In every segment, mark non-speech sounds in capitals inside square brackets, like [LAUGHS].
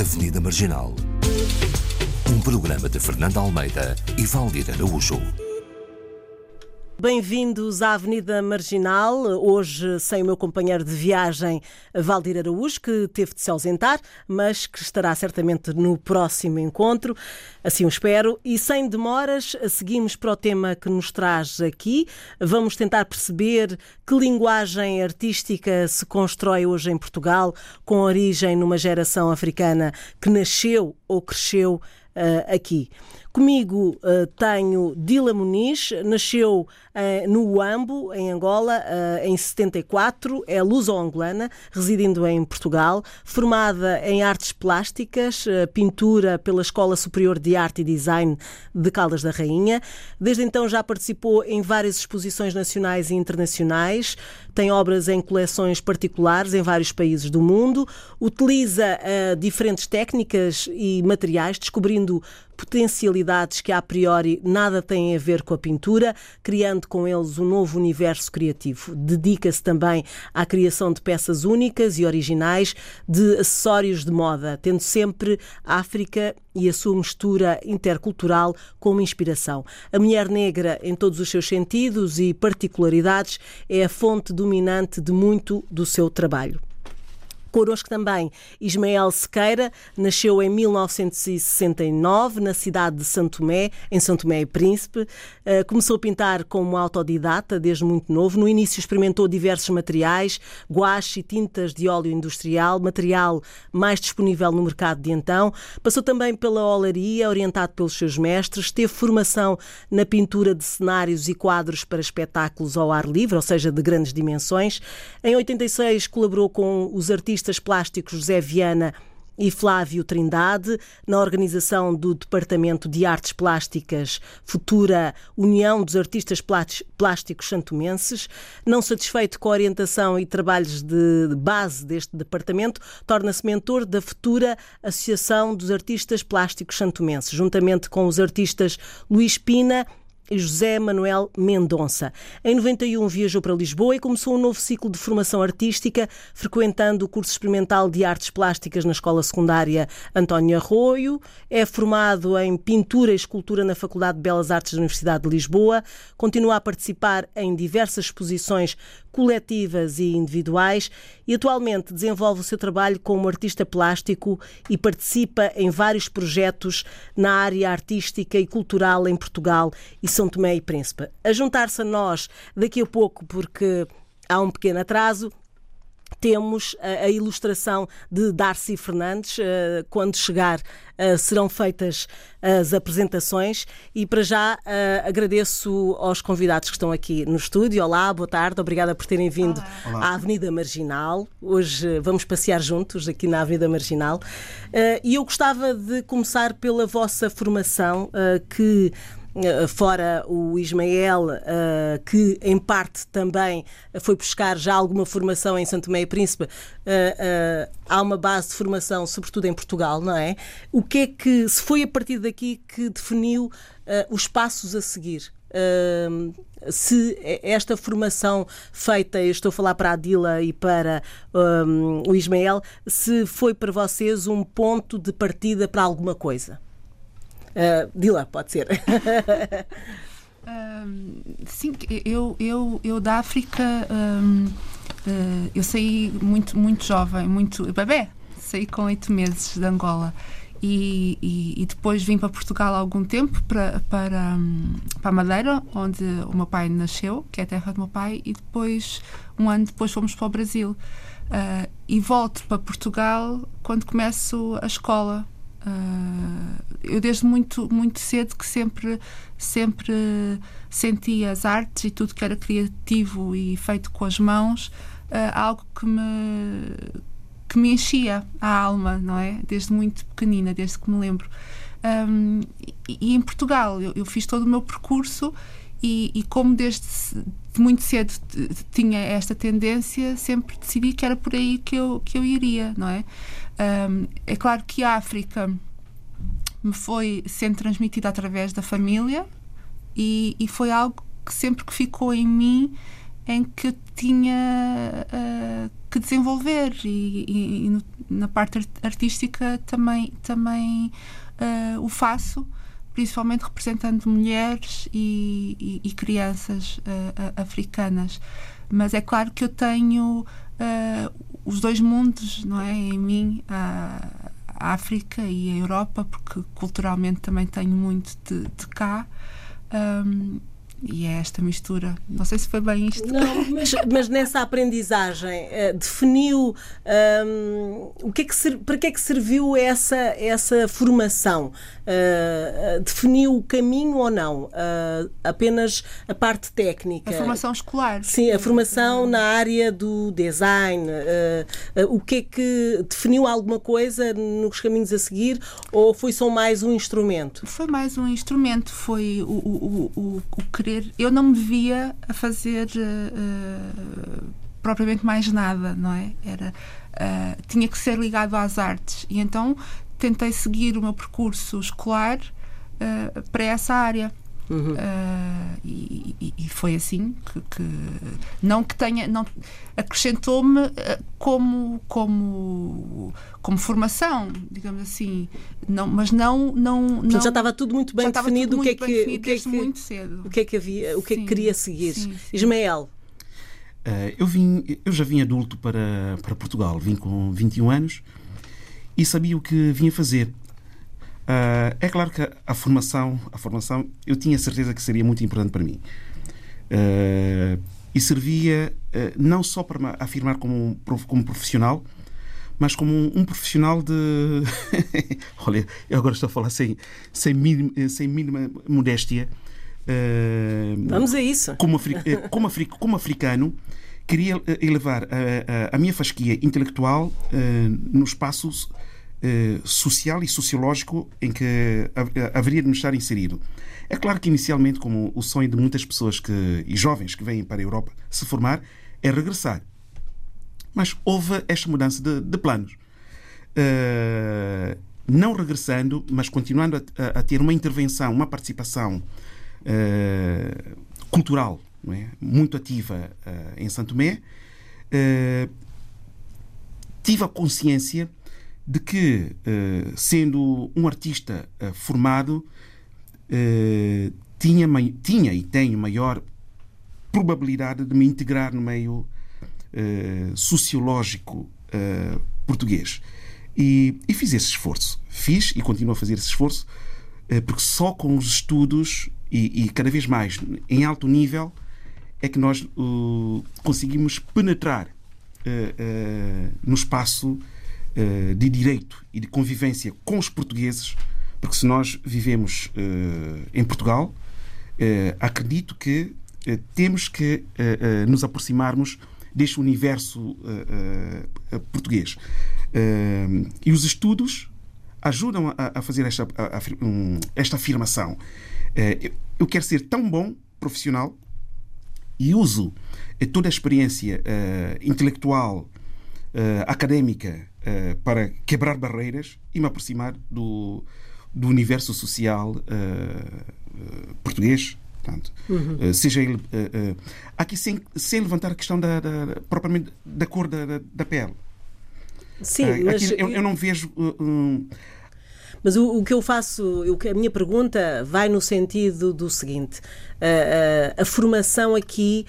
Avenida Marginal. Um programa de Fernando Almeida e Valdir Araújo. Bem-vindos à Avenida Marginal, hoje sem o meu companheiro de viagem, Valdir Araújo, que teve de se ausentar, mas que estará certamente no próximo encontro, assim o espero. E sem demoras, seguimos para o tema que nos traz aqui. Vamos tentar perceber que linguagem artística se constrói hoje em Portugal, com origem numa geração africana que nasceu ou cresceu uh, aqui. Comigo uh, tenho Dila Muniz, nasceu uh, no Uambo, em Angola, uh, em 74, é luso-angolana, residindo em Portugal, formada em artes plásticas, pintura pela Escola Superior de Arte e Design de Caldas da Rainha. Desde então já participou em várias exposições nacionais e internacionais, tem obras em coleções particulares em vários países do mundo, utiliza diferentes técnicas e materiais, descobrindo potencialidades que a priori nada têm a ver com a pintura, criando com eles um novo universo criativo. Dedica-se também à criação de peças únicas e originais, de acessórios de moda, tendo sempre a África e a sua mistura intercultural como inspiração. A mulher negra, em todos os seus sentidos e particularidades, é a fonte dominante de muito do seu trabalho. Connosco também Ismael Sequeira, nasceu em 1969 na cidade de Santo Tomé, em Santo Tomé e Príncipe. Uh, começou a pintar como autodidata desde muito novo. No início experimentou diversos materiais, guache e tintas de óleo industrial, material mais disponível no mercado de então. Passou também pela olaria, orientado pelos seus mestres. Teve formação na pintura de cenários e quadros para espetáculos ao ar livre, ou seja, de grandes dimensões. Em 86 colaborou com os artistas artistas plásticos José Viana e Flávio Trindade, na organização do Departamento de Artes Plásticas Futura União dos Artistas Plásticos Santomenses. Não satisfeito com a orientação e trabalhos de base deste departamento, torna-se mentor da futura Associação dos Artistas Plásticos Santomenses, juntamente com os artistas Luís Pina José Manuel Mendonça. Em 91 viajou para Lisboa e começou um novo ciclo de formação artística, frequentando o curso experimental de artes plásticas na Escola Secundária António Arroio. É formado em pintura e escultura na Faculdade de Belas Artes da Universidade de Lisboa. Continua a participar em diversas exposições coletivas e individuais e atualmente desenvolve o seu trabalho como artista plástico e participa em vários projetos na área artística e cultural em Portugal e São Tomé e Príncipe. A juntar-se a nós daqui a pouco, porque há um pequeno atraso, temos a, a ilustração de Darcy Fernandes. Uh, quando chegar, uh, serão feitas as apresentações. E para já uh, agradeço aos convidados que estão aqui no estúdio. Olá, boa tarde, obrigada por terem vindo Olá. à Avenida Marginal. Hoje vamos passear juntos aqui na Avenida Marginal. e eu gostava de começar pela vossa formação, que fora o Ismael, uh, que em parte também foi buscar já alguma formação em Santo Meio Príncipe, uh, há uma base de formação, sobretudo em Portugal, não é? O que é que, se foi a partir daqui que definiu os passos a seguir? Se esta formação feita, estou a falar para a Dila e para um, o Ismael, se foi para vocês um ponto de partida para alguma coisa? Uh, Dila, pode ser. [LAUGHS] sim, eu, eu, eu da África um, uh, ah, eu saí muito, muito jovem, muito bebê, saí com oito meses de Angola. E, e, e, depois vim para Portugal há algum tempo para, para, para Madeira, onde o meu pai nasceu, que é a terra do meu pai, e depois, um ano depois, fomos para o Brasil. Uh, e volto para Portugal quando começo a escola, Uh, eu desde muito muito cedo que sempre sempre senti as artes e tudo que era criativo e feito com as mãos uh, algo que me que me enchia a alma não é? Desde muito pequenina desde que me lembro. Um, e, e, em Portugal eu, eu, fiz todo o meu percurso e, e como desde muito cedo tinha esta tendência sempre decidi que era por aí que eu que eu iria não é? Um, é claro que a África me foi sendo transmitida através da família e, e foi algo que sempre que ficou em mim em que eu tinha uh, que desenvolver e, e, na parte artística também, também uh, o faço, principalmente representando mulheres e, e, e crianças uh, africanas. Mas é claro que eu tenho os dois mundos não é, em mim. a África e a Europa, porque culturalmente também tenho muito de, de cá. Um, e é esta mistura. Não sei se foi bem isto. Não, mas, mas nessa aprendizagem uh, definiu um, o que é que para que é que serviu essa, essa formação? Uh, definiu o caminho ou não? Uh, apenas a parte técnica? A formação escolar. Sim, a formação na área do design. o que é que definiu alguma coisa nos caminhos a seguir ou foi só mais um instrumento? Foi mais um instrumento. Foi o, o, o, o querer. Eu não me via a fazer uh, propriamente mais nada, não é? Era, uh, tinha que ser ligado às artes. E então tentei seguir o meu percurso escolar para essa área. Uhum. Uh, e, e, e, foi assim que, que, não que tenha não acrescentou-me como como como formação digamos assim não mas não não, não já estava tudo muito bem definido o que é que o que é que muito cedo o que é que havia o que sim, é que queria seguir sim, sim. Ismael uh, eu vim eu já vim adulto para para Portugal vim com 21 anos e sabia o que vinha fazer Uh, é claro que a formação, a formação, eu tinha certeza que seria muito importante para mim. Uh, e servia uh, não só para me afirmar como, como profissional, mas como um, um profissional de. [LAUGHS] Olha, eu agora estou a falar sem, sem, mínima, sem mínima modéstia. Vamos a isso. Como, afri, como, afri, como africano, queria elevar a, a, a minha fasquia intelectual no espaço eh, social e sociológico em que haveria de me estar inserido. É claro que inicialmente, como o sonho de muitas pessoas que, e jovens que vêm para a Europa se formar, é regressar. Mas houve esta mudança de, de planos. Uh, não regressando, mas continuando a, a, ter uma intervenção, uma participação uh, cultural é? muito ativa uh, em Santo Tomé, tive a consciência de que, uh, sendo um artista uh, formado, uh, tinha, tinha e tenho maior probabilidade de me integrar no meio sociológico português. E, e, fiz esse esforço. Fiz e continuo a fazer esse esforço, porque só com os estudos e, e, cada vez mais em alto nível é que nós conseguimos penetrar no espaço eh, de direito e de convivência com os portugueses, porque se nós vivemos eh, em Portugal, eh, acredito que temos que nos aproximarmos deste universo português. e os estudos ajudam a, fazer esta, esta afirmação. eu quero ser tão bom profissional e uso toda a experiência intelectual, académica uh, para quebrar barreiras e me aproximar do, do universo social uh, português. Portanto, uhum. seja ele. aqui sem, sem levantar a questão da, da propriamente da cor da, da, da pele. Sim, mas... eu, eu, não vejo. Um, mas o, o, que eu faço, o que a minha pergunta vai no sentido do seguinte: a, a, formação aqui,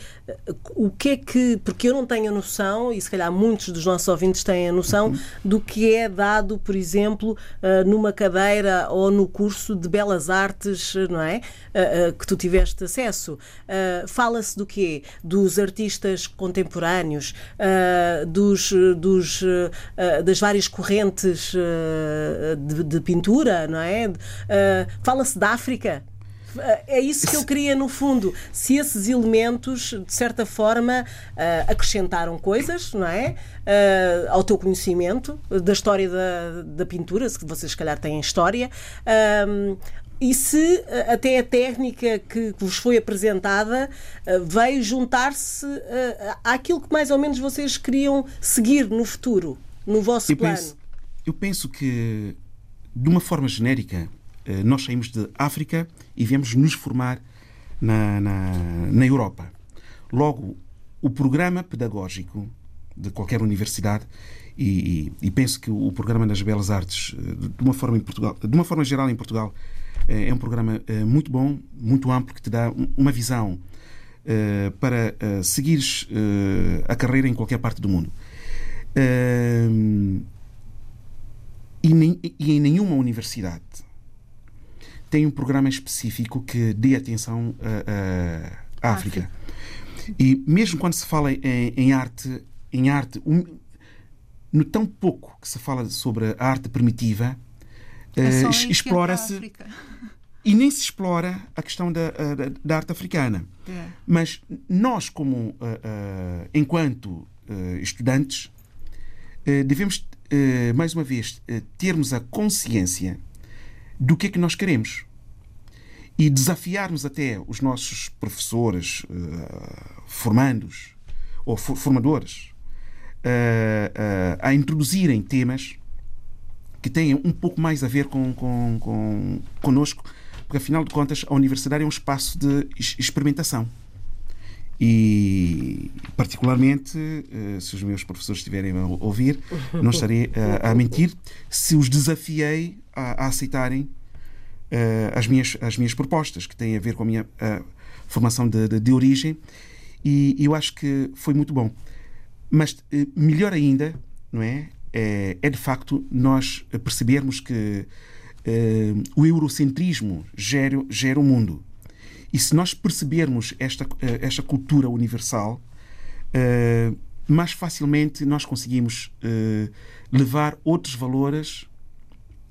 o que é que. Porque eu não tenho a noção, e se calhar muitos dos nossos ouvintes têm a noção, do que é dado, por exemplo, numa cadeira ou no curso de Belas Artes, não é? Que tu tiveste acesso. Fala-se do quê? Dos artistas contemporâneos, dos, dos, das várias correntes de, de pintura, não é? Fala-se da África. É isso que eu queria, no fundo. Se esses elementos, de certa forma, uh, acrescentaram coisas, não é? Uh, ao teu conhecimento da história da, da pintura, se vocês, se calhar, têm história. Uh, e se até a técnica que vos foi apresentada veio juntar-se àquilo que mais ou menos vocês queriam seguir no futuro, no vosso eu plano? Penso, eu penso que, de uma forma genérica, nós saímos de África e viemos nos formar na, na, na Europa. Logo, o programa pedagógico de qualquer universidade e, e, e, penso que o programa das Belas Artes, de uma forma, em Portugal, de uma forma geral em Portugal, é um programa muito bom, muito amplo, que te dá uma visão para seguires a carreira em qualquer parte do mundo. E, nem, e em nenhuma universidade tem um programa específico que dê atenção à África. E mesmo quando se fala em, em arte, em arte, um, no tão pouco que se fala sobre a arte primitiva, é uh, explora-se e nem se explora a questão da, da, da arte africana. É. Mas nós, como uh, uh, enquanto estudantes, devemos mais uma vez termos a consciência do que é que nós queremos e desafiarmos até os nossos professores, uh, formandos ou for formadores uh, uh, a introduzirem temas que tenham um pouco mais a ver com, com, com conosco, porque afinal de contas a universidade é um espaço de experimentação. E, particularmente, se os meus professores estiverem a ouvir, não estarei a mentir, se os desafiei a, a aceitarem uh, as, minhas, as minhas propostas, que têm a ver com a minha uh, formação de, de, de, origem, e eu acho que foi muito bom. Mas uh, melhor ainda, não é? é? É, de facto nós percebermos que o eurocentrismo gera, gera o mundo. E se nós percebermos esta, esta cultura universal, mais facilmente nós conseguimos levar outros valores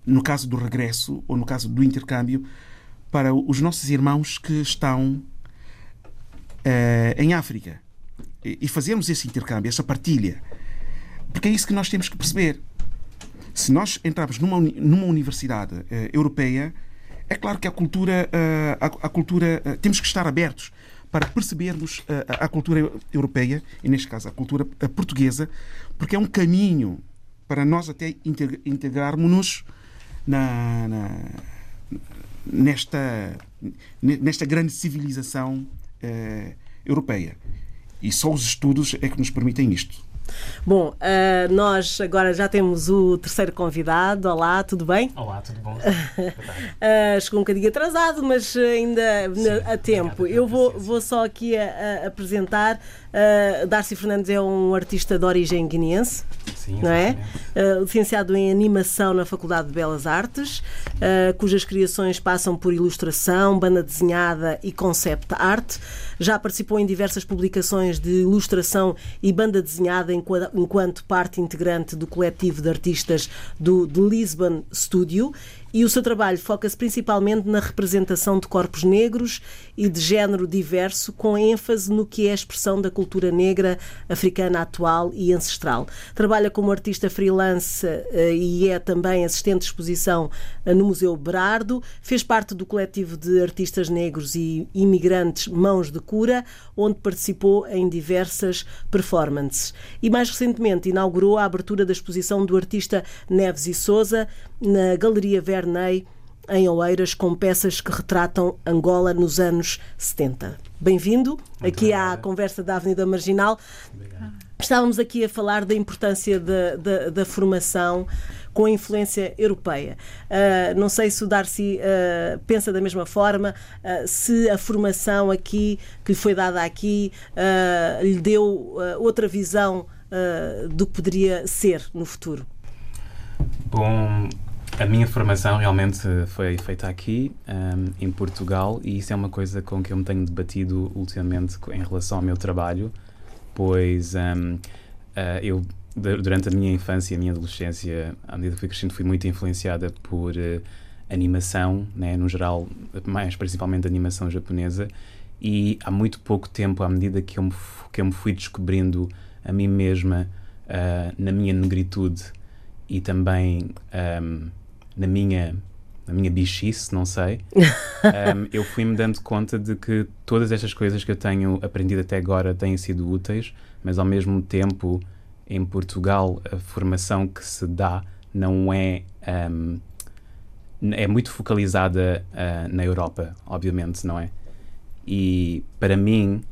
no caso do regresso ou no caso do intercâmbio, para os nossos irmãos que estão em África. E, fazermos esse intercâmbio, essa partilha. Porque é isso que nós temos que perceber. Se nós entrarmos numa, numa universidade europeia, é claro que a cultura, uh, a, cultura temos que estar abertos para percebermos a, a cultura europeia, e neste caso a cultura portuguesa, porque é um caminho para nós até integrarmos-nos na, na, nesta, nesta grande civilização europeia. E só os estudos é que nos permitem isto. Bom, uh, nós agora já temos o terceiro convidado. Olá, tudo bem? Olá, tudo bom? [LAUGHS] uh, chegou um bocadinho atrasado, mas ainda Sim, a tempo. Eu vou, vou só aqui a, a apresentar. Uh, Darcy Fernandes é um artista de origem guineense. Sim, não é? Uh, licenciado em animação na Faculdade de Belas Artes, uh, cujas criações passam por ilustração, banda desenhada e concept art. Já participou em diversas publicações de ilustração e banda desenhada enquanto parte integrante do coletivo de artistas do The Lisbon Studio e o seu trabalho foca-se principalmente na representação de corpos negros e de género diverso, com ênfase no que é a expressão da cultura negra africana atual e ancestral. Trabalha como artista freelance eh, e é também assistente de exposição eh, no Museu Berardo. Fez parte do coletivo de artistas negros e imigrantes Mãos de Cura, onde participou em diversas performances. E mais recentemente inaugurou a abertura da exposição do artista Neves e Souza na Galeria Verney em Oeiras com peças que retratam Angola nos anos 70. Bem-vindo aqui à conversa da Avenida Marginal. Obrigado. Estávamos aqui a falar da importância da, da, da formação com a influência europeia. Uh, não sei se o Darcy uh, pensa da mesma forma, uh, se a formação aqui que lhe foi dada aqui lhe deu outra visão do que poderia ser no futuro. Bom, a minha formação realmente foi feita aqui, um, em Portugal, e isso é uma coisa com que eu me tenho debatido ultimamente em relação ao meu trabalho, pois um, uh, eu, durante a minha infância e a minha adolescência, à medida que fui crescendo, fui muito influenciada por uh, animação, né, no geral, mais principalmente animação japonesa, e há muito pouco tempo, à medida que eu me, que eu me fui descobrindo a mim mesma uh, na minha negritude e também um, na minha na minha bichice, não sei, [LAUGHS] um, eu fui-me dando conta de que todas estas coisas que eu tenho aprendido até agora têm sido úteis, mas ao mesmo tempo, em Portugal, a formação que se dá não é. Um, é muito focalizada uh, na Europa, obviamente, não é? E para mim,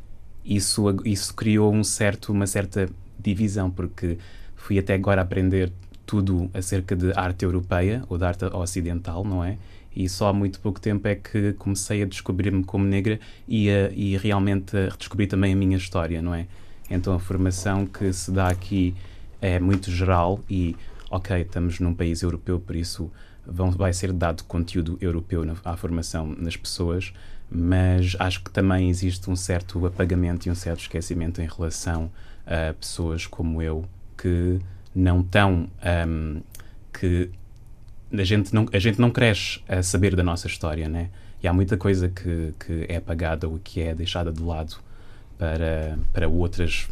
isso, isso criou um certo, uma certa divisão, porque fui até agora aprender tudo acerca de arte europeia ou de arte ocidental, não é? E só há muito pouco tempo é que comecei a descobrir-me como negra e, a, e realmente a redescobrir também a minha história, não é? Então a formação que se dá aqui é muito geral e, ok, estamos num país europeu, por isso vão, vai ser dado conteúdo europeu na, à formação nas pessoas, mas acho que também existe um certo apagamento e um certo esquecimento em relação a pessoas como eu que não tão um, que a gente não a gente não cresce a saber da nossa história né? E há muita coisa que, que é apagada ou que é deixada de lado para para outras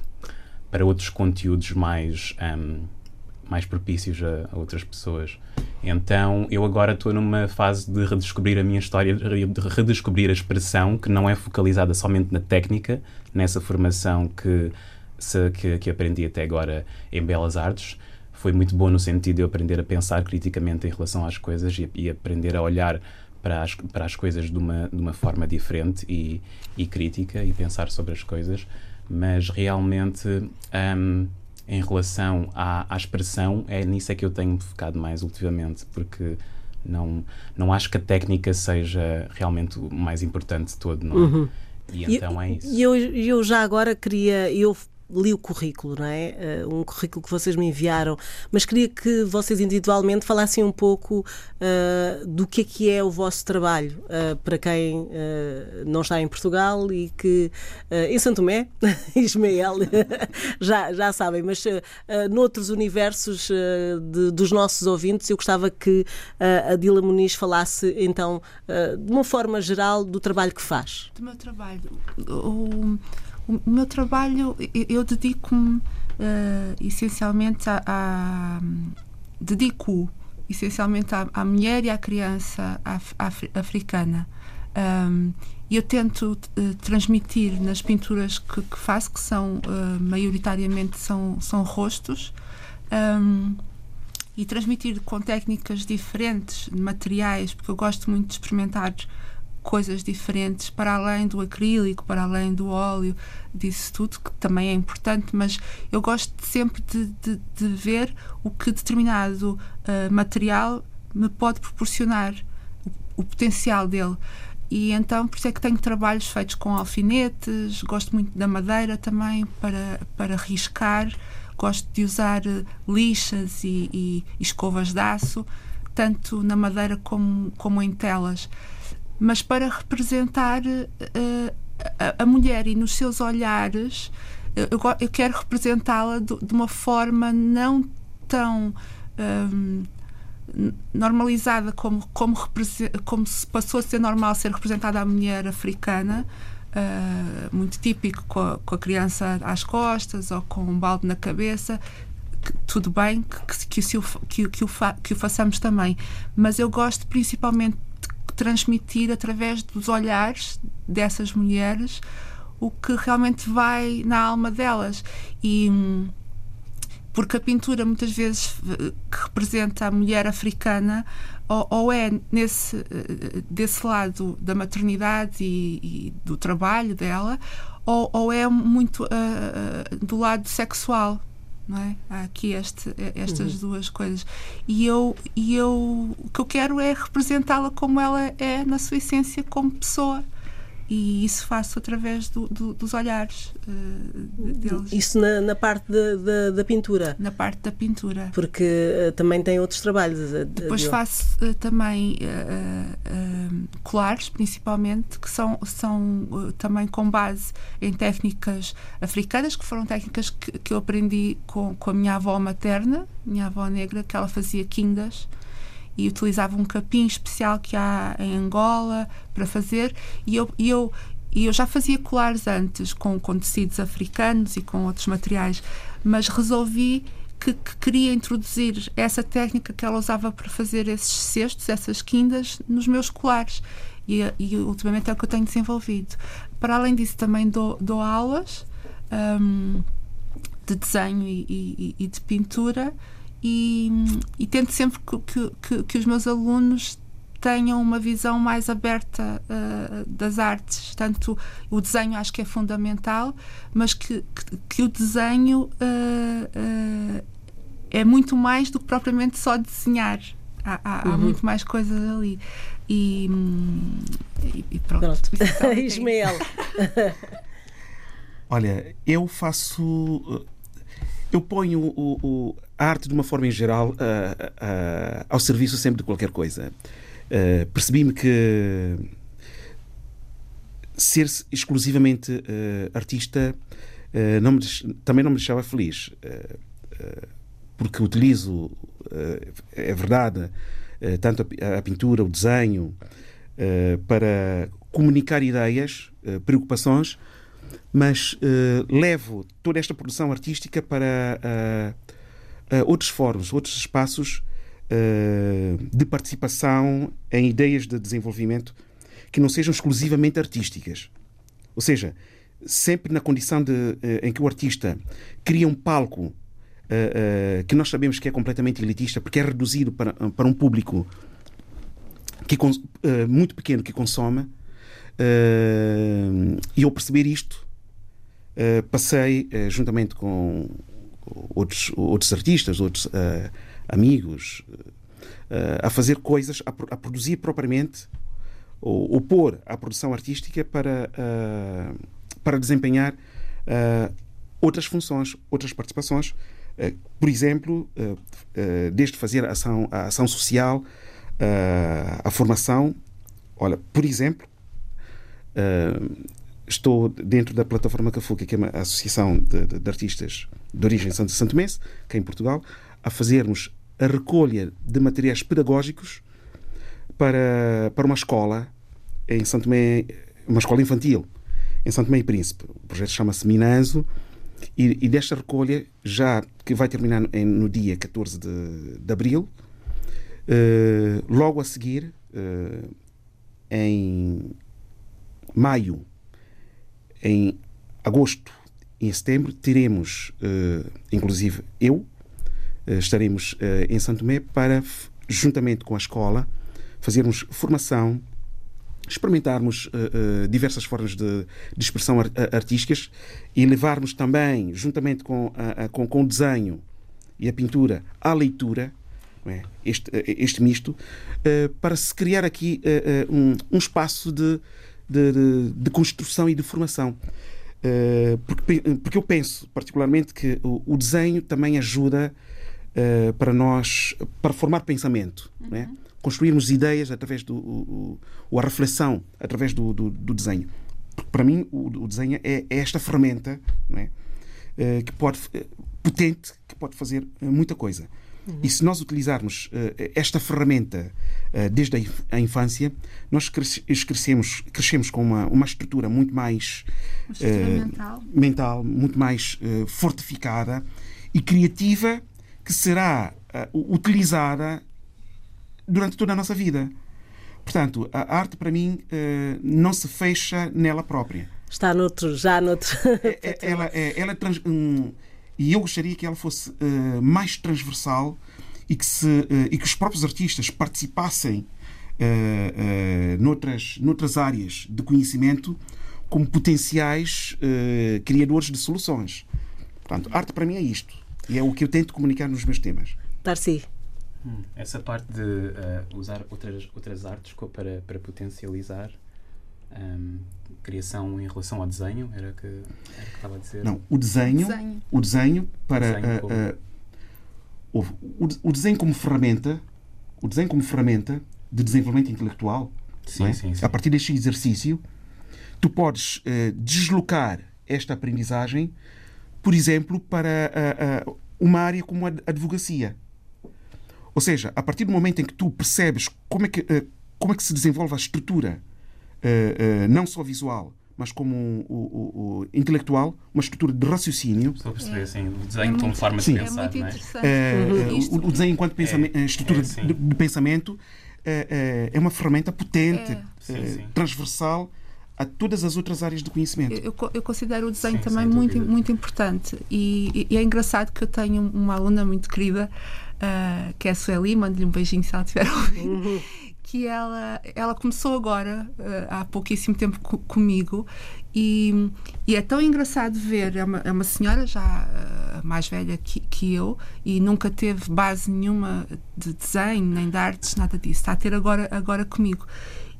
para outros conteúdos mais um, mais propícios a, a, outras pessoas. Então eu agora estou numa fase de redescobrir a minha história de redescobrir a expressão que não é focalizada somente na técnica nessa formação que se, que, que aprendi até agora em Belas Artes foi muito bom no sentido de eu aprender a pensar criticamente em relação às coisas e, e aprender a olhar para as, para as coisas de uma, de uma forma diferente e, e crítica e pensar sobre as coisas, mas realmente um, em relação à, à expressão é nisso é que eu tenho focado mais ultimamente, porque não, não acho que a técnica seja realmente o mais importante de todo, não é? Uhum. E então é isso. E eu, eu já agora queria. Eu li o currículo, não é? Uh, um currículo que vocês me enviaram, mas queria que vocês individualmente falassem um pouco uh, do que é que é o vosso trabalho uh, para quem não está em Portugal e que em Santo Tomé, [LAUGHS] Ismael, [LAUGHS] já, já sabem, mas noutros universos de, dos nossos ouvintes, eu gostava que a Dila Muniz falasse então de uma forma geral do trabalho que faz. Do meu trabalho. O o, meu trabalho, eu, eu dedico-me uh, essencialmente a, a dedico essencialmente à, à, mulher e à criança af, af, africana. Um, eu tento uh, transmitir nas pinturas que, que faço, que são uh, maioritariamente são, são rostos, um, e transmitir com técnicas diferentes, materiais, porque eu gosto muito de experimentar coisas diferentes para além do acrílico, para além do óleo, disso tudo, que também é importante, mas eu gosto sempre de, de, de ver o que determinado uh, material me pode proporcionar, o, o potencial dele. E então, por isso é que tenho trabalhos feitos com alfinetes, gosto muito da madeira também para, para riscar, gosto de usar uh, lixas e, e, e escovas de aço, tanto na madeira como, como em telas mas para representar uh, a, a, mulher e nos seus olhares, eu, eu quero representá-la de, de, uma forma não tão um, normalizada como, como, como se passou a ser normal ser representada a mulher africana. Uh, muito típico com a, com a, criança às costas ou com um balde na cabeça tudo bem que, que, que, o, que, que, o que o façamos também mas eu gosto principalmente transmitir através dos olhares dessas mulheres o que realmente vai na alma delas. E porque a pintura muitas vezes que representa a mulher africana ou, ou é nesse desse lado da maternidade e, e do trabalho dela ou, ou é muito uh, do lado sexual não é? Há aqui este, estas uhum. duas coisas. E eu, e eu o que eu quero é representá-la como ela é na sua essência como pessoa e isso faço através do, do, dos olhares uh, deles. Isso na, na parte de, de, da pintura? Na parte da pintura. Porque uh, também tem outros trabalhos. Uh, Depois de... faço também colares, principalmente, que são, são também com base em técnicas africanas, que foram técnicas que, que eu aprendi com, com a minha avó materna, minha avó negra, que ela fazia quindas e utilizava um capim especial que há em Angola para fazer e eu, e eu, e eu já fazia colares antes com, com tecidos africanos e com outros materiais, mas resolvi que, que, queria introduzir essa técnica que ela usava para fazer esses cestos, essas quindas, nos meus colares. E, e ultimamente é o que eu tenho desenvolvido. Para além disso, também dou, dou aulas um, de desenho e, e, e, de pintura e, e tento sempre que, que, que, os meus alunos tenham uma visão mais aberta uh, das artes. Tanto o desenho acho que é fundamental, mas que, que, que o desenho uh, uh, é muito mais do que propriamente só desenhar. Há, há, uhum. há muito mais coisas ali. E, e, e pronto. pronto. [LAUGHS] Ismael. [LAUGHS] Olha, eu faço. Eu ponho o, o, a arte de uma forma em geral uh, uh, ao serviço sempre de qualquer coisa. Uh, Percebi-me que ser exclusivamente artista não me, também não me deixava feliz. porque utilizo, é verdade, tanto a, a, pintura, o desenho, para comunicar ideias, preocupações, mas levo toda esta produção artística para uh, outros fóruns, outros espaços uh, de participação em ideias de desenvolvimento que não sejam exclusivamente artísticas. Ou seja, sempre na condição de, uh, em que o artista cria um palco que nós sabemos que é completamente elitista, porque é reduzido para, para um público que, muito pequeno que consome. E ao perceber isto, passei, juntamente com outros, outros artistas, outros amigos, a fazer coisas, a, a, produzir propriamente, ou, ou pôr a produção artística para, para desempenhar outras funções, outras participações. por exemplo, desde fazer a ação, a ação social, a formação. Olha, por exemplo, estou dentro da plataforma Cafuca, que é uma associação de, de, de artistas de origem santo santomense, que é em Portugal, a fazermos a recolha de materiais pedagógicos para, para uma escola em Santo Tomé, uma escola infantil em Santo Tomé e Príncipe. O projeto chama-se Minanzo e, e, desta recolha, já que vai terminar no, no dia 14 de, de abril, uh, logo a seguir, uh, em maio em agosto e em setembro teremos, uh, inclusive eu, uh, estaremos uh, em Santo Tomé para, juntamente com a escola, fazermos formação, experimentarmos diversas formas de, expressão art artísticas e levarmos também, juntamente com, a, com, com o desenho e a pintura, a leitura, é? este, este misto, para se criar aqui um espaço de de, de, de construção e de formação. Uh, porque, porque eu penso particularmente que o, o desenho também ajuda uh, para nós, para formar pensamento, uhum. né? construirmos ideias através do, o, ou a reflexão através do, do, do desenho. Porque para mim o, o desenho é, é, esta ferramenta né? uh, que pode, potente que pode fazer muita coisa. Uhum. E se nós utilizarmos uh, esta ferramenta uh, desde a infância, nós crescemos, crescemos com uma, uma estrutura muito mais uh, mental. mental. muito mais fortificada e criativa que será utilizada durante toda a nossa vida. Portanto, a arte para mim não se fecha nela própria. Está noutro, já noutro. É, é, ela, é, ela trans, um, e eu gostaria que ela fosse uh, mais transversal e que, se, uh, e que os próprios artistas participassem uh, noutras, noutras áreas de conhecimento como potenciais criadores de soluções. Portanto, arte para mim é isto. E é o que eu tento comunicar nos meus temas. Darcy. Hum, essa parte de usar outras, outras artes para, para potencializar um, criação em relação ao desenho? Era que, era que estava a dizer? Não, o desenho, desenho. O desenho para. Desenho como... uh, uh, o, o desenho como ferramenta, o desenho como ferramenta de desenvolvimento intelectual, sim, é? sim, sim. a partir deste exercício, tu podes uh, deslocar esta aprendizagem, por exemplo, para uma área como a advocacia. Ou seja, a partir do momento em que tu percebes como é que, como é que se desenvolve a estrutura uh, não só visual, mas como o, o, o, intelectual, uma estrutura de raciocínio. Estou a perceber, é. sim. O desenho é como forma sim. de pensar. É muito não é? interessante. Uh, o, o, desenho enquanto pensamento, estrutura de, de, pensamento é uma ferramenta potente, sim, transversal a todas as outras áreas do conhecimento. Eu, eu considero o desenho sim, também muito, muito importante e, e, é engraçado que eu tenho uma aluna muito querida uh, que é a Sueli, mando-lhe um beijinho se ela estiver ouvir. Uhum [LAUGHS] que ela, ela começou agora, uh, há pouquíssimo tempo co comigo, e, e, é tão engraçado ver. É uma, é uma senhora já uh, mais velha que, que, eu e nunca teve base nenhuma de desenho, nem de artes, nada disso. Está a ter agora, agora comigo.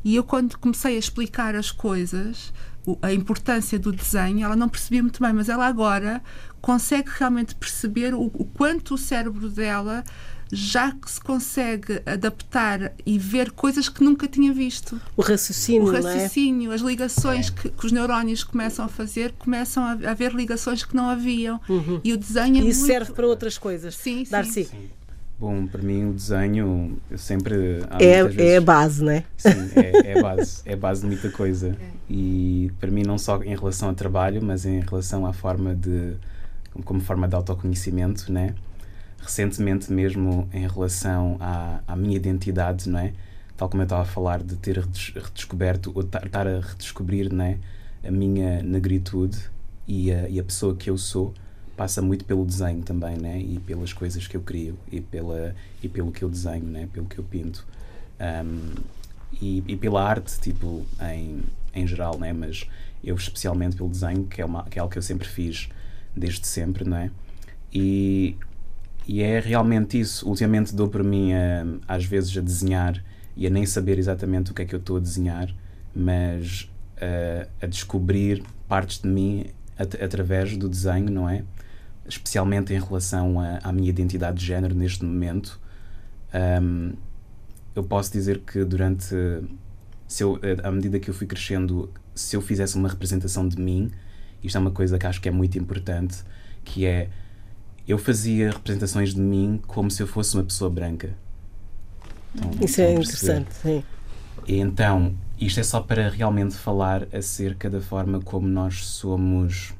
E eu, quando comecei a explicar as coisas, a importância do desenho, ela não percebia muito bem, mas ela agora consegue realmente perceber o, o quanto o cérebro dela já que se consegue adaptar e ver coisas que nunca tinha visto. O raciocínio, o é? raciocínio, é? as ligações que, que, os neurónios começam a fazer, começam a haver ligações que não haviam. Uhum. E o desenho é e isso muito... serve para outras coisas. Sim, Darcy. sim. Bom, para mim o desenho eu sempre é, vezes, é a base, não é? Sim, é, [LAUGHS] é a base, é a base de muita coisa. É. E para mim não só em relação ao trabalho, mas em relação à forma de como forma de autoconhecimento, né? Recentemente mesmo em relação à, à minha identidade, não é? Tal como eu estava a falar de ter redescoberto, ou estar a redescobrir, não é? A minha negritude e a, e a pessoa que eu sou passa muito pelo desenho também, né? E pelas coisas que eu crio e, pela, e pelo que eu desenho, né? Pelo que eu pinto. Um, e, e, pela arte, tipo, em, em geral, né? Mas eu especialmente pelo desenho, que é, uma, que é algo que eu sempre fiz desde sempre, não é? E e é realmente isso. Ultimamente dou por mim, a, às vezes, a desenhar e a nem saber exatamente o que é que eu estou a desenhar, mas a, a descobrir partes de mim at através do desenho, não é? Especialmente em relação à minha identidade de género neste momento. Um, eu posso dizer que durante. Se eu, à medida que eu fui crescendo, se eu fizesse uma representação de mim, isto é uma coisa que acho que é muito importante, que é eu fazia representações de mim como se eu fosse uma pessoa branca. Então, Isso é interessante, sim. E então, isto é só para realmente falar acerca da forma como nós somos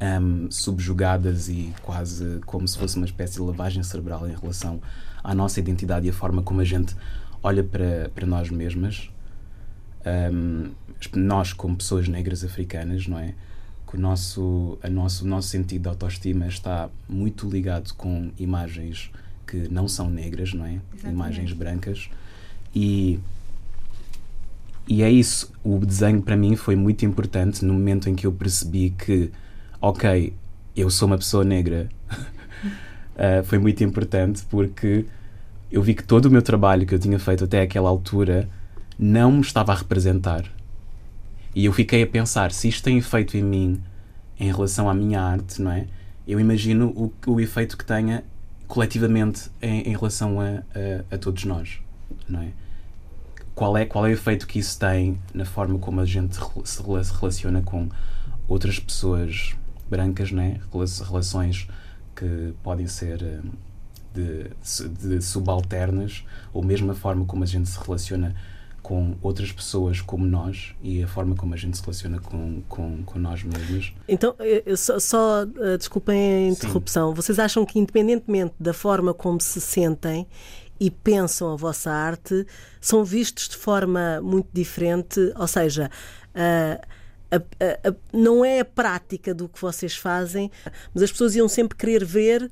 um, subjugadas e quase como se fosse uma espécie de lavagem cerebral em relação à nossa identidade e a forma como a gente olha para, para nós mesmas. Um, nós, como pessoas negras africanas, não é? O nosso, a nosso, o nosso sentido de autoestima está muito ligado com imagens que não são negras, não é? Exatamente. Imagens brancas. E, e é isso. O desenho para mim foi muito importante no momento em que eu percebi que, ok, eu sou uma pessoa negra. uh, [LAUGHS] foi muito importante porque eu vi que todo o meu trabalho que eu tinha feito até aquela altura não me estava a representar. E eu fiquei a pensar, se isto tem efeito em mim em relação à minha arte, não é? Eu imagino o, o efeito que tenha coletivamente em, em relação a, a, a, todos nós, não é? Qual, é? qual é o efeito que isso tem na forma como a gente se relaciona com outras pessoas brancas, né? Relações que podem ser eh, de, de subalternas, ou mesmo a forma como a gente se relaciona com outras pessoas como nós e a forma como a gente se relaciona com, com, com nós mesmos. Então, só, só uh, desculpem a interrupção, Sim. vocês acham que, independentemente da forma como se sentem e pensam a vossa arte, são vistos de forma muito diferente? Ou seja, uh, a, a, a, não é a prática do que vocês fazem, mas as pessoas iam sempre querer ver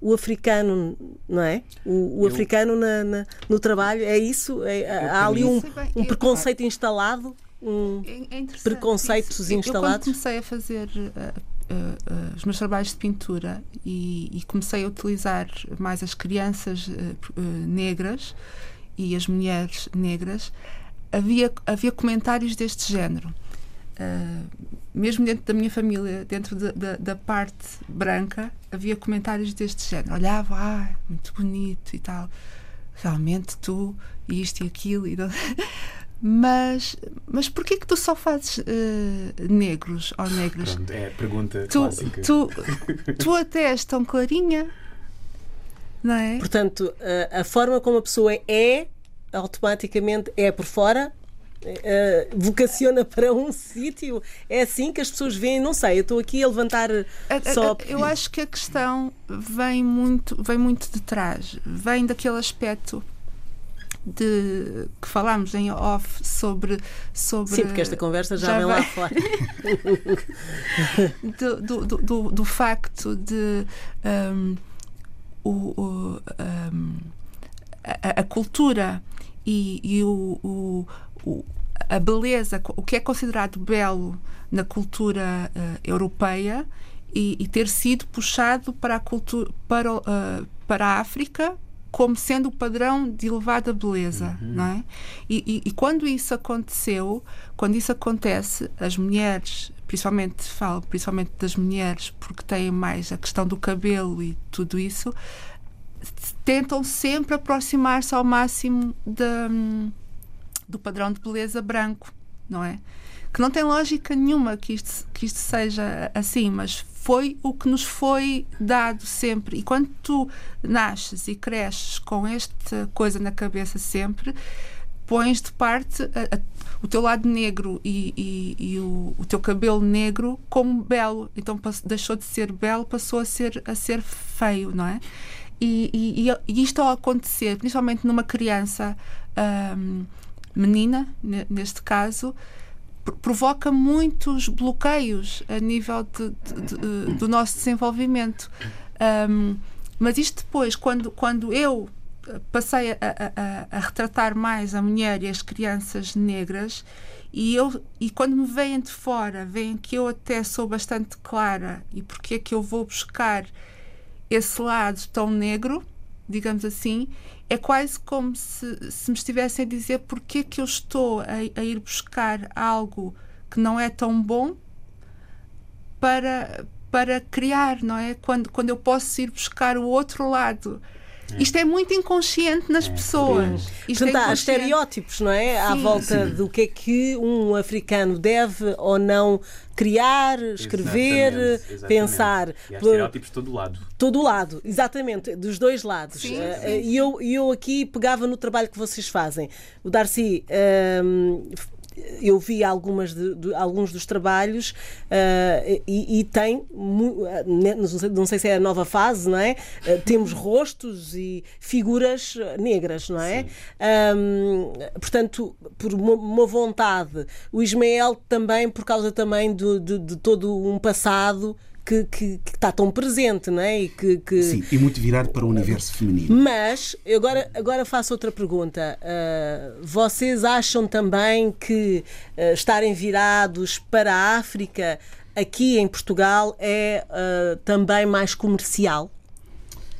o africano, não é? O, o eu, africano na, na, no trabalho, é isso? É, há ali um, um preconceito instalado? Um é, é preconceitos isso. instalados? Eu, quando comecei a fazer uh, uh, uh, os meus trabalhos de pintura e, e, comecei a utilizar mais as crianças negras e as mulheres negras, havia, havia comentários deste género. Uh, mesmo dentro da minha família, dentro de, de, da parte branca, havia comentários deste género. Olhava, ah, muito bonito e tal. Realmente tu, e isto e aquilo. E [LAUGHS] mas, mas porquê que tu só fazes uh, negros ou negras? Pronto, é a pergunta tu, clássica. Tu, tu até és tão clarinha, não é? Portanto, a, a forma como a pessoa é, automaticamente é por fora Uh, vocaciona para um [LAUGHS] sítio. É assim que as pessoas veem. Não sei, eu estou aqui a levantar só. Eu acho que a questão vem muito, vem muito de trás. Vem daquele aspecto de que falámos em off sobre sobre sim porque esta conversa já, já vem lá fora [LAUGHS] do, do, do, do, facto de um, o, o um, a, a, cultura e, e o, o, a beleza, o que é considerado belo na cultura uh, europeia e, e, ter sido puxado para a cultura para, uh, para a África como sendo o padrão de elevada beleza, uhum. não é? E, e, e, quando isso aconteceu, quando isso acontece, as mulheres, principalmente falo principalmente das mulheres, porque têm mais a questão do cabelo e tudo isso, tentam sempre aproximar-se ao máximo de, do padrão de beleza branco, não é? Que não tem lógica nenhuma que isto, que isto seja assim, mas foi o que nos foi dado sempre. E quando tu nasces e cresces com esta coisa na cabeça sempre, pões de parte a, a, o teu lado negro e, e, e o, o, teu cabelo negro como belo. Então deixou de ser belo, passou a ser, a ser feio, não é? E, e, e isto ao acontecer, principalmente numa criança um, menina, neste caso, provoca muitos bloqueios a nível de, de, de, do nosso desenvolvimento. Um, mas isto depois, quando, quando eu passei a, a, a, retratar mais a mulher e as crianças negras, e, eu, e quando me veem de fora, veem que eu até sou bastante clara e porque é que eu vou buscar esse lado tão negro, digamos assim, é quase como se, se me estivessem a dizer porque é que eu estou a, a ir buscar algo que não é tão bom para, para criar, não é? Quando, quando eu posso ir buscar o outro lado é. Isto é muito inconsciente nas é. pessoas. Isto Portanto, é há estereótipos, não é? Sim. À volta Sim. do que é que um africano deve ou não criar, escrever, exatamente, exatamente. pensar. E há estereótipos de todo lado. Todo lado, exatamente, dos dois lados. Sim, uh, E eu, eu aqui pegava no trabalho que vocês fazem. O Darcy uh, eu vi algumas de, de, alguns dos trabalhos uh, e, e, tem, não sei, não sei, se é a nova fase, não é? Uh, temos rostos e figuras negras, não é? Um, portanto, por uma, uma, vontade. O Ismael também, por causa também do, de, de todo um passado que, que, que, está tão presente, não é? E que, que... Sim, e muito virado para o universo feminino. Mas, agora, agora faço outra pergunta. Uh, vocês acham também que uh, estarem virados para a África aqui em Portugal é uh, também mais comercial?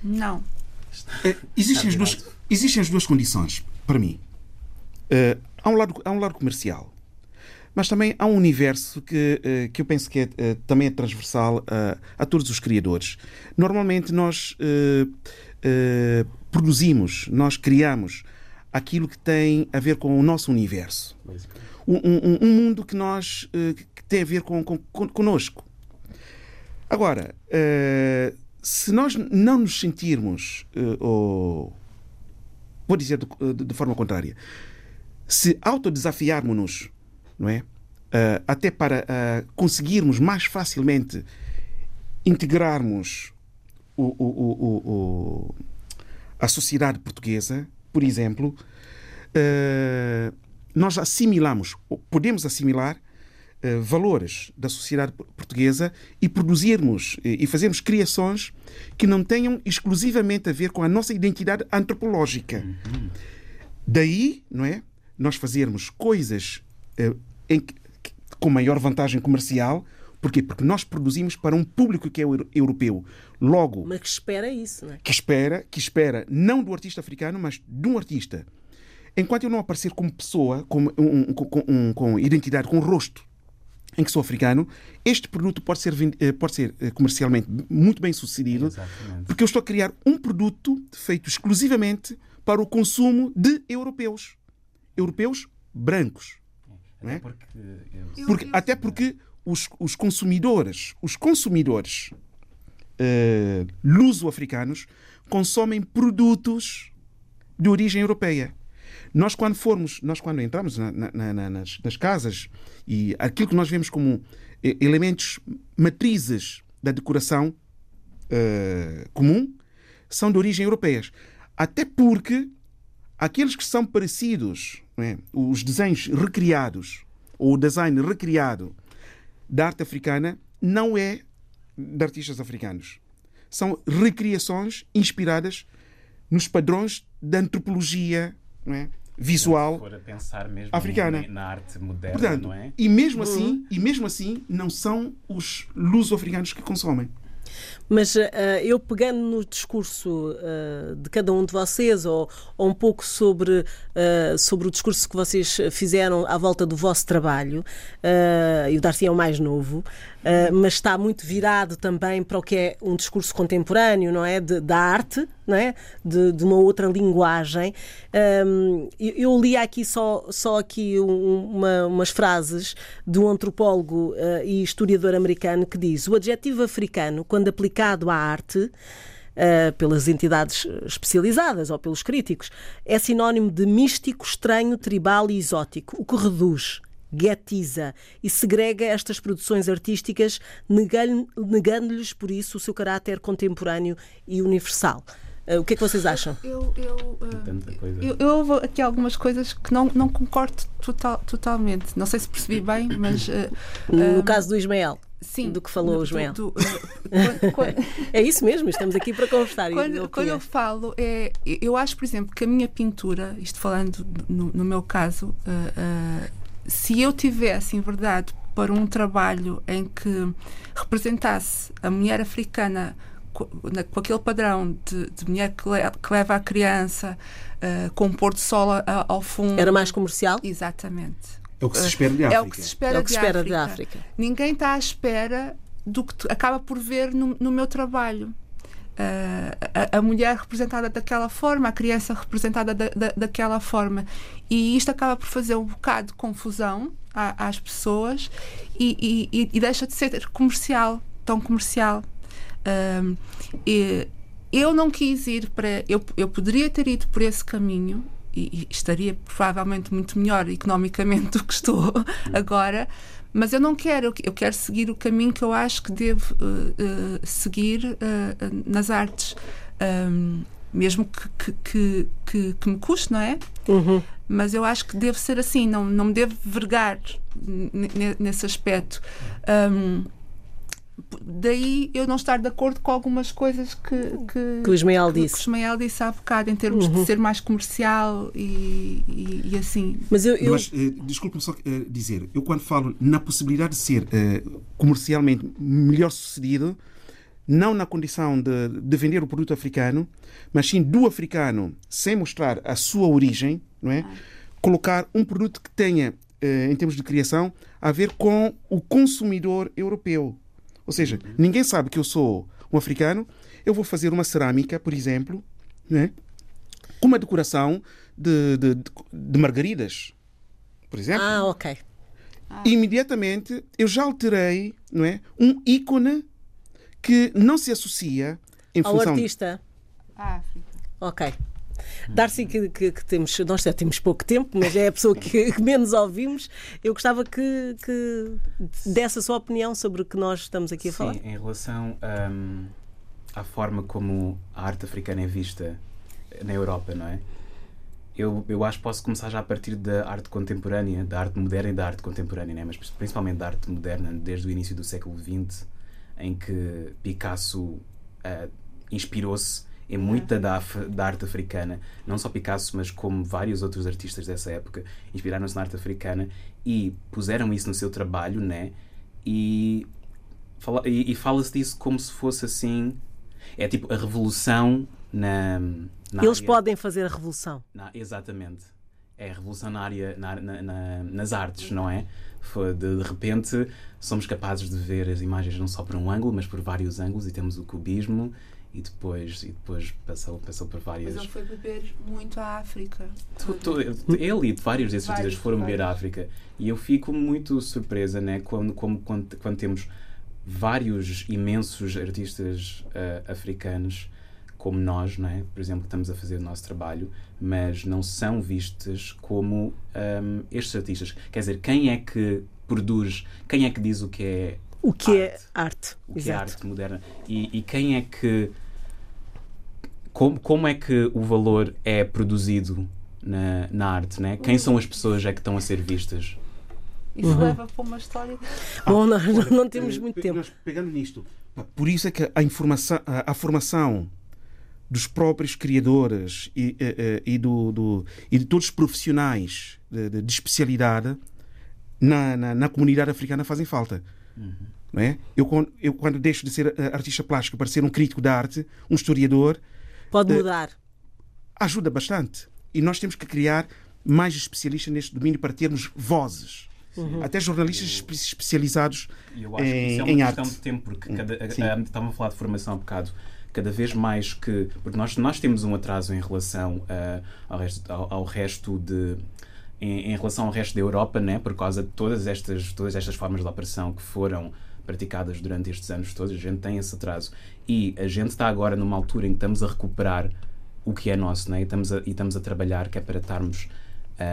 Não. É, existem, as duas, existem as duas condições, para mim. há, um lado, há um lado comercial mas também há um universo que, eh, que eu penso que é, eh, também é transversal a, a todos os criadores. Normalmente nós produzimos, nós criamos aquilo que tem a ver com o nosso universo. Um, um, um mundo que nós que tem a ver com, com, com conosco. Agora, se nós não nos sentirmos, ou vou dizer de, de forma contrária, se autodesafiarmos-nos não é? Uh, até para uh, conseguirmos mais facilmente integrarmos o, o, o, a sociedade portuguesa, por exemplo, uh, nós assimilamos, podemos assimilar valores da sociedade portuguesa e produzirmos e fazermos criações que não tenham exclusivamente a ver com a nossa identidade antropológica. Uhum. Daí, não é? Nós fazermos coisas com maior vantagem comercial. Porquê? Porque nós produzimos para um público que é europeu. Logo. Mas que espera isso, não é? Que espera, que espera não do artista africano, mas de um artista. Enquanto eu não aparecer como pessoa, com, um, com, um, com identidade, com rosto, em que sou africano, este produto pode ser, eh, pode ser eh, comercialmente muito bem sucedido, Exatamente. porque eu estou a criar um produto feito exclusivamente para o consumo de europeus. Europeus brancos. Até é? porque, eu... porque, até porque os, os consumidores, os consumidores uh, luso-africanos consomem produtos de origem europeia. Nós quando formos, nós quando entramos na, na, na, nas, nas, casas e aquilo que nós vemos como eh, elementos matrizes da decoração uh, comum são de origem europeia. Até porque aqueles que são parecidos é? os desenhos recriados, ou o design recriado da arte africana, não é de artistas africanos. São recriações inspiradas nos padrões da antropologia é? visual for a pensar mesmo africana. na arte moderna, Portanto, não é? e mesmo assim, e mesmo assim, não são os luso-africanos que consomem. Mas ah, eu pegando no discurso ah, de cada um de vocês, ou, ou um pouco sobre, ah, sobre o discurso que vocês fizeram à volta do vosso trabalho, e o Darcy é o mais novo, mas está muito virado também para o que é um discurso contemporâneo, não é? De- da arte, não é? De, de uma outra linguagem. Ahm, eu, eu li aqui só, só aqui um- uma- umas frases de um antropólogo e historiador americano que diz o adjetivo africano, quando aplicado à arte, uh, pelas entidades especializadas ou pelos críticos, é sinónimo de místico, estranho, tribal e exótico, o que reduz, guetiza e segrega estas produções artísticas, negan- negando-lhes, por isso, o seu caráter contemporâneo e universal. Uh, o que é que vocês acham? Eu, eu, coisa. eu, eu houve aqui algumas coisas que não, não concordo total, totalmente. Não sei se percebi bem, mas. No caso do Ismael. Sim, do que falou o do- do- ah, quando- quando- É isso mesmo, estamos aqui para conversar. Quando, quando eu falo, é, eu acho, por exemplo, que a minha pintura, isto falando no, no meu caso, ah, ah, se eu tivesse, em verdade, para um trabalho em que representasse a mulher africana co- na- com aquele padrão de, de mulher que, le- que leva a criança ah, com um pôr do sol a- ao fundo. Era mais comercial? Exatamente. É o que se espera de África. É o que se espera, É que se de, espera África. de África. Ninguém está à espera do que acaba por ver no, no meu trabalho. Ah, a, a mulher representada daquela forma, a criança representada da, da- daquela forma. E isto acaba por fazer um bocado de confusão à- às pessoas e, e- e- deixa de ser comercial, tão comercial. E eu não quis ir para. Eu, eu poderia ter ido por esse caminho e, estaria provavelmente muito melhor economicamente [LAUGHS] do que estou agora, mas eu não quero. Eu, quero seguir o caminho que eu acho que devo eh, eh, seguir eh, nas artes. Ahm, mesmo que, que, que, que, me custe, não é? Uhum. mas eu acho que deve ser assim, não, não me devo vergar nesse aspecto. Ahm, p- daí eu não estar de acordo com algumas coisas que, que, Que o Ismael que- disse. que o Ismael disse há bocado, em termos de ser mais comercial e, e, e assim. Mas eu, eu- Mas, eh, desculpe-me só eh, dizer, eu quando falo na possibilidade de ser eh, comercialmente melhor sucedido, não na condição de, de vender o produto africano, mas sim do africano, sem mostrar a sua origem, não é? Colocar um produto que tenha, eh, em termos de criação, a ver com o consumidor europeu. Ou seja, ninguém sabe que eu sou um africano, eu vou fazer uma cerâmica, por exemplo, não é? com uma decoração de, de, de- de margaridas, por exemplo. Ah, ok. Imediatamente eu já alterei não é, um ícone que não se associa em Ao função. artista. A África. Ok. Darcy, que, que- que temos, nós já temos pouco tempo, mas é a pessoa que, [LAUGHS] que menos ouvimos. Eu gostava que, que desse a sua opinião sobre o que nós estamos aqui a Sim, falar. em relação hum, à forma como a arte africana é vista na Europa, não é? Eu, eu acho que posso começar já a partir da arte contemporânea, da arte moderna e da arte contemporânea, né? mas principalmente da arte moderna, desde o início do século XX, em que Picasso ah, inspirou-se em muita da, da arte africana, não só Picasso, mas como vários outros artistas dessa época, inspiraram-se na arte africana e puseram isso no seu trabalho, né? E, fala, e, e fala-se disso como se fosse assim. É tipo a revolução na. na Eles área- podem fazer a revolução. na- exatamente. É a revolução na área, na- na- na- nas artes, não é? De, de repente somos capazes de ver as imagens não só por um ângulo, mas por vários ângulos e temos o cubismo e depois, e depois passou, passou por várias. Mas ele foi beber muito à África. Ele e vários desses Vários, artistas foram a vários. África e eu fico muito surpresa né, quando, como- quando, quando temos vários imensos artistas ah, africanos como nós, não é? por exemplo, que estamos a fazer o nosso trabalho, mas não são vistos como ahm, estes artistas. Quer dizer, quem é que produz, quem é que diz o que é O que é Arte. arte. o que é Exato. arte moderna e, e quem é que como, como é que o valor é produzido na, na arte, né? Quem são as pessoas é que estão a ser vistas? Isso Uhum. leva para uma história. Bom, nós Olha, não temos eh, muito tempo. nós Pegando nisto, por isso é que a, informação, a, a formação dos próprios criadores e, e, e do, do, e de todos os profissionais de, de, de especialidade na, na, na, comunidade africana fazem falta. Uhum. Não é? eu, eu, quando deixo de ser artista plástico para ser um crítico de arte, um historiador. Pode mudar. ajuda bastante. E nós temos que criar mais especialistas neste domínio para termos vozes. Uhum. Até jornalistas especializados eu acho que isso é uma questão arte. de tempo, porque cada, a, estava a falar de formação há bocado cada vez mais que. Porque nós, nós temos um atraso em relação uh, ao, resto, ao, ao, resto de. Em, em, relação ao resto da Europa, né, por causa de todas estas, todas estas formas de operação que foram praticadas durante estes anos todos, a gente tem esse atraso. E a gente está agora numa altura em que estamos a recuperar o que é nosso, né, e, estamos a, e estamos a trabalhar que é para estarmos.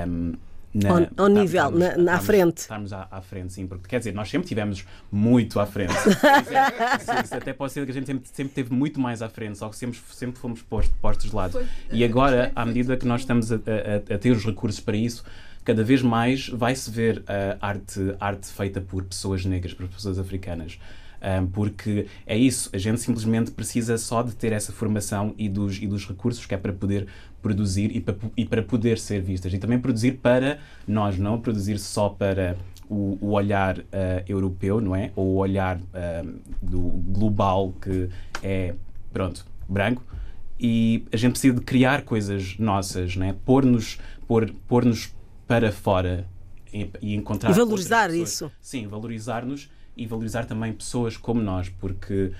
Um, na, ao, ao nível, estamos, na, na frente. Estamos à, à, frente, sim, porque quer dizer, nós sempre tivemos muito à frente. [LAUGHS] isso, até pode ser que a gente sempre, sempre teve muito mais à frente, só que sempre, sempre fomos postos, postos de lado. Foi, e agora, à medida que nós estamos a, a, a, ter os recursos para isso, cada vez mais vai-se ver a arte, arte feita por pessoas negras, por pessoas africanas um, porque é isso, a gente simplesmente precisa só de ter essa formação e dos, e dos recursos que é para poder produzir e para, e para poder ser vistas. E também produzir para nós, não produzir só para o, o olhar uh, europeu, não é? Ou o olhar uh, do global que é, pronto, branco. E a gente precisa de criar coisas nossas, não é? Pôr-nos pôr, pôr para fora e, e encontrar. E valorizar isso. Sim, valorizar-nos e valorizar também pessoas como nós, porque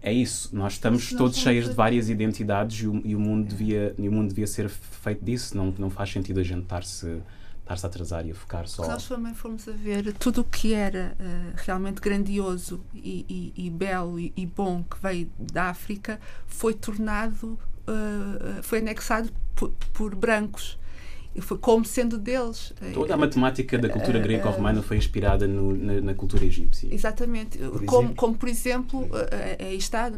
é isso, nós estamos nós todos cheios de várias identidades e o, e o, mundo devia, e o mundo devia ser feito disso, não, não faz sentido a gente estar-se estar-se a atrasar e a focar só. Nós também fomos a ver tudo o que era uh, realmente grandioso e, e, e belo e, e, bom que veio da África foi tornado, uh, foi anexado por, por brancos foi como sendo deles. Toda a matemática da cultura uh, greco-romana foi inspirada no, na, na, cultura egípcia. Exatamente. Por como, como, por exemplo, aí está,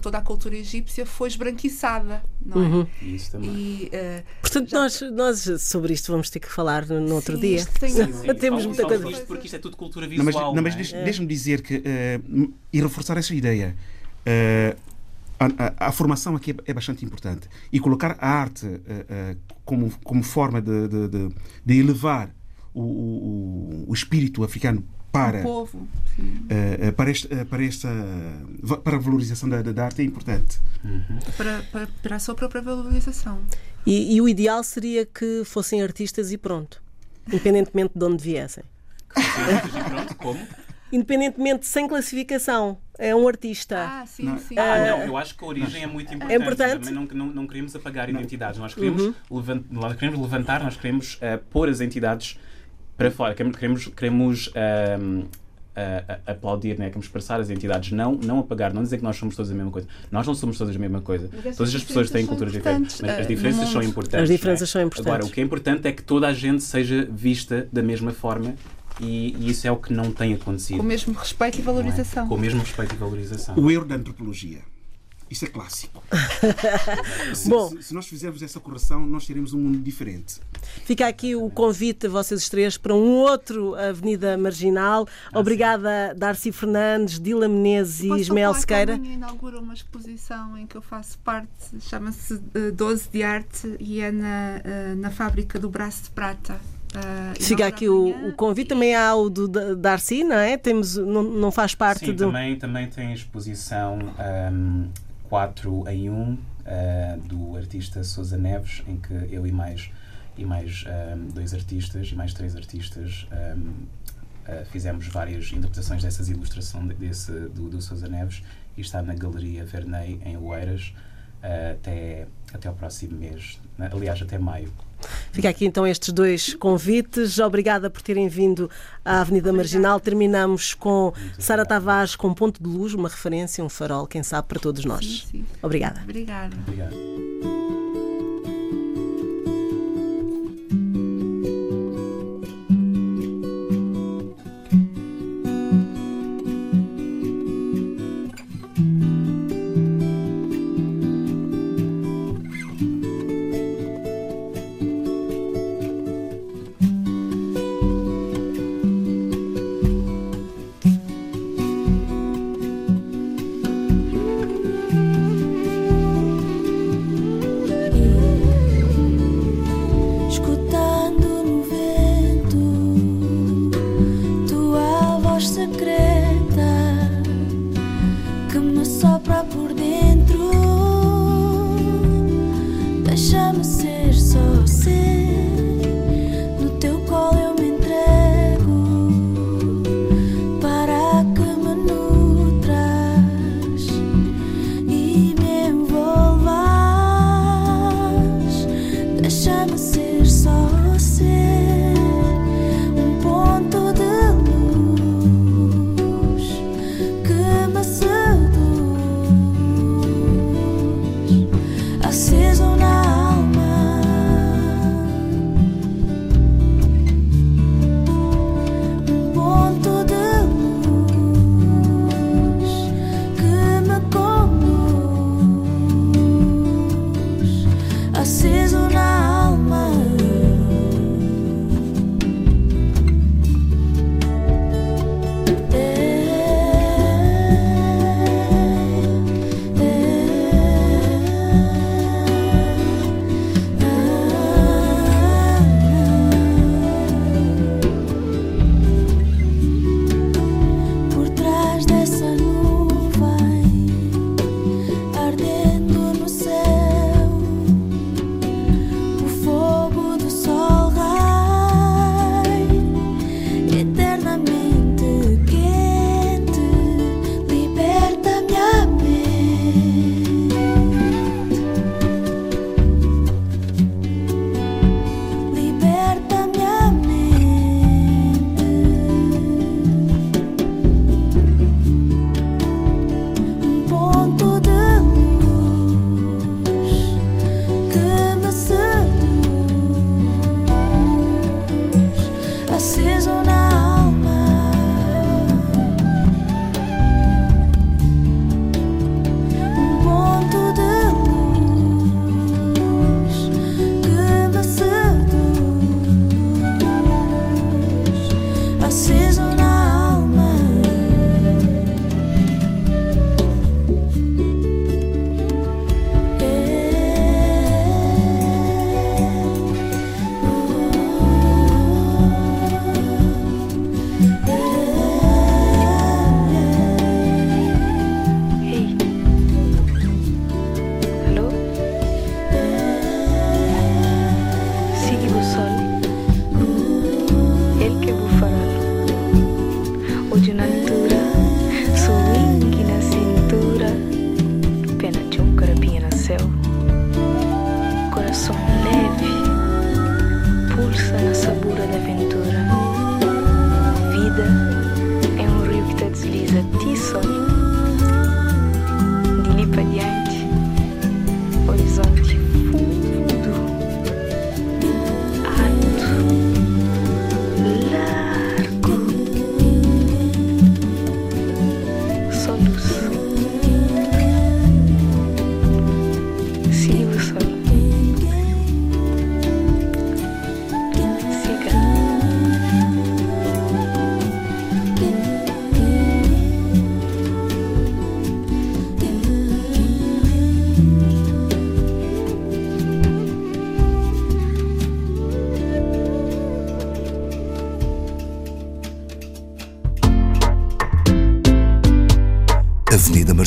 toda a cultura egípcia foi esbranquiçada, não é? Uhum. Isso também. E, uh, Portanto, já... nós, nós sobre isto vamos ter que falar no outro sim, dia. Tem... Sim, sim. [LAUGHS] Temos muita coisa. Isto porque isto é tudo cultura visual. Não, mas, não, mas é? deixa-me dizer que, uh, e reforçar essa ideia. Uh, a, a, formação aqui é, bastante importante. E colocar a arte uh, uh, como, como forma de, de, de, de elevar o, o, o, espírito africano para, o povo, uh, para, este, para, esta, para a valorização da, da arte é importante. Uhum. Para, para, para, a sua própria valorização. E, e o ideal seria que fossem artistas e pronto, independentemente de onde viessem. pronto, como? Independentemente, sem classificação. É um artista. Ah, sim, não. sim. Ah, não, eu acho que a origem é muito importante. É importante. Também não, não, não queremos apagar identidades. Nós queremos, uhum. levant, nós queremos levantar, nós queremos uh, pôr as entidades para fora. Queremos, queremos uh, aplaudir, né? queremos expressar as entidades, não, não apagar, não dizer que nós somos todos a mesma coisa. Nós não somos todos a mesma coisa. Todas as pessoas têm culturas diferentes, mas as diferenças são importantes. As diferenças é? são importantes. Agora, o que é importante é que toda a gente seja vista da mesma forma e, e, isso é o que não tem acontecido. Com o mesmo respeito e valorização. É? Com o mesmo respeito e valorização. O erro da antropologia. Isso é clássico. [LAUGHS] se, Bom, se, se, nós fizermos essa correção, nós teremos um mundo diferente. Fica aqui o convite a vocês três para um outro Avenida Marginal. Ah, Obrigada, sim. Darcy Fernandes, Dila Menezes e Ismael Sequeira. Amanhã inaugura uma exposição em que eu faço parte, chama-se 12 de Arte e é na, eh, na fábrica do Braço de Prata. Uh, Fica aqui o, o, convite, também há o do Darcy, não é? Temos, não, não faz parte Sim, do. Também, também tem exposição um, 4 em 1 uh, do artista Sousa Neves, em que eu e mais, e mais um, dois artistas e mais três artistas um, uh, ah, fizemos várias interpretações dessas ilustrações desse, do, do Sousa Neves e está na Galeria Vernei, em Oeiras, uh, até, até ao próximo mês, aliás, até maio. Fica aqui então estes dois convites. Obrigada por terem vindo à Avenida Marginal. Terminamos com Sara Tavares com Ponto de Luz, uma referência, um farol, quem sabe, para todos nós. Sim, sim. Obrigada. Obrigada. Obrigado. I sizzle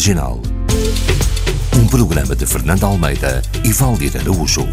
Marginal. Um programa de Fernando Almeida e Valdir Araújo.